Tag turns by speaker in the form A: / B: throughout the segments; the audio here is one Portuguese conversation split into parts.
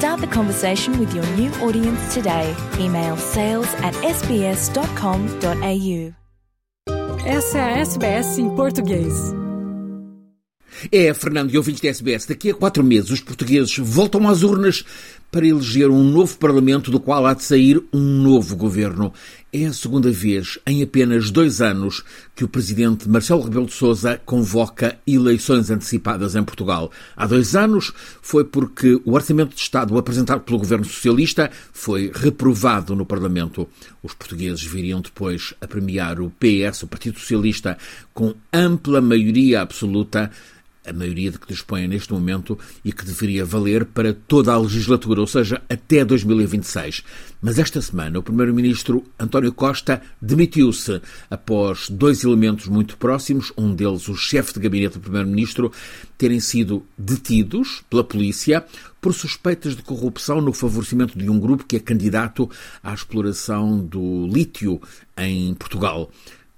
A: Start the conversation with your new audience today. Email sales at sbs.com.au.
B: Essa é a SBS em português.
C: É, Fernando e ouvintes da SBS, daqui a quatro meses os portugueses voltam às urnas para eleger um novo Parlamento do qual há de sair um novo governo. É a segunda vez em apenas dois anos que o presidente Marcelo Rebelo de Sousa convoca eleições antecipadas em Portugal. Há dois anos foi porque o Orçamento de Estado apresentado pelo governo socialista foi reprovado no Parlamento. Os portugueses viriam depois a premiar o PS, o Partido Socialista, com ampla maioria absoluta a maioria de que dispõe neste momento e que deveria valer para toda a legislatura, ou seja, até 2026. Mas esta semana o Primeiro-Ministro António Costa demitiu-se após dois elementos muito próximos, um deles o chefe de gabinete do Primeiro-Ministro, terem sido detidos pela polícia por suspeitas de corrupção no favorecimento de um grupo que é candidato à exploração do lítio em Portugal.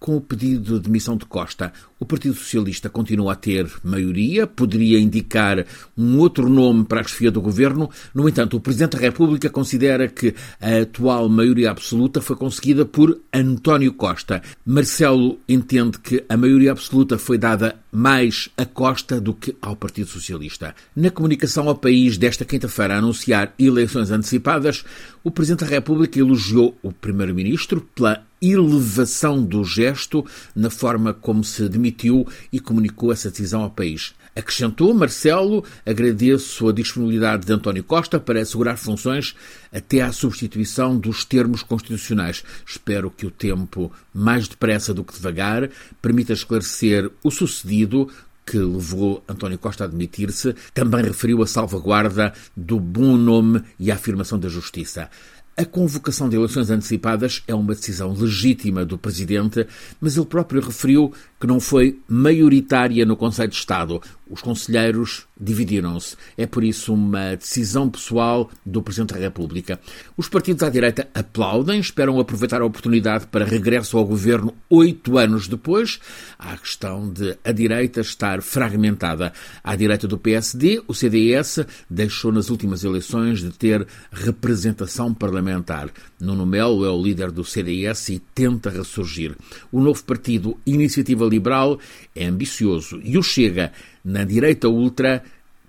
C: Com o pedido de demissão de Costa, o Partido Socialista continua a ter maioria, poderia indicar um outro nome para a chefia do governo. No entanto, o Presidente da República considera que a atual maioria absoluta foi conseguida por António Costa. Marcelo entende que a maioria absoluta foi dada mais a Costa do que ao Partido Socialista. Na comunicação ao país desta quinta-feira a anunciar eleições antecipadas, o Presidente da República elogiou o Primeiro-Ministro pela elevação do gesto na forma como se demitiu e comunicou essa decisão ao país. Acrescentou Marcelo, agradeço a disponibilidade de António Costa para assegurar funções até à substituição dos termos constitucionais. Espero que o tempo, mais depressa do que devagar, permita esclarecer o sucedido que levou António Costa a admitir-se, também referiu a salvaguarda do bom nome e a afirmação da justiça. A convocação de eleições antecipadas é uma decisão legítima do Presidente, mas ele próprio referiu que não foi maioritária no Conselho de Estado. Os conselheiros dividiram-se. É por isso uma decisão pessoal do Presidente da República. Os partidos à direita aplaudem, esperam aproveitar a oportunidade para regresso ao governo oito anos depois. Há a questão de a direita estar fragmentada. À direita do PSD, o CDS deixou nas últimas eleições de ter representação parlamentar. Nuno Melo é o líder do CDS e tenta ressurgir. O novo partido Iniciativa Liberal é ambicioso e o Chega, na direita ultra,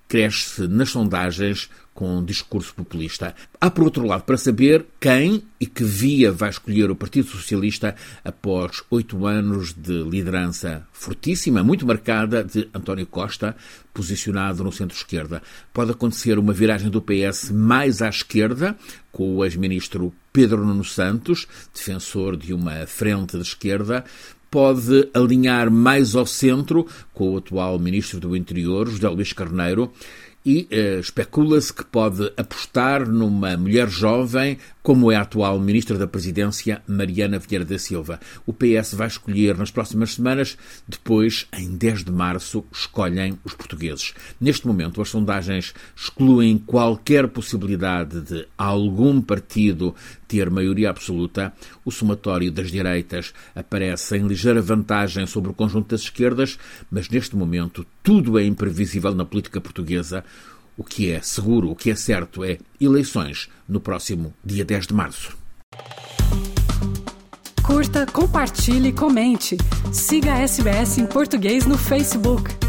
C: cresce nas sondagens com um discurso populista. Há, por outro lado, para saber quem e que via vai escolher o Partido Socialista após oito anos de liderança fortíssima, muito marcada, de António Costa, posicionado no centro-esquerda. Pode acontecer uma viragem do PS mais à esquerda, com o ex-ministro Pedro Nuno Santos, defensor de uma frente de esquerda, pode alinhar mais ao centro com o atual Ministro do Interior, José Luís Carneiro, e uh, especula-se que pode apostar numa mulher jovem, como é a atual Ministra da Presidência, Mariana Vieira da Silva. O PS vai escolher nas próximas semanas, depois, em 10 de março, escolhem os portugueses. Neste momento, as sondagens excluem qualquer possibilidade de algum partido ter maioria absoluta. O somatório das direitas aparece em ligeira vantagem sobre o conjunto das esquerdas, mas neste momento tudo é imprevisível na política portuguesa. O que é seguro, o que é certo é eleições no próximo dia 10 de março.
B: Curta, compartilhe, comente. Siga a SBS em português no Facebook.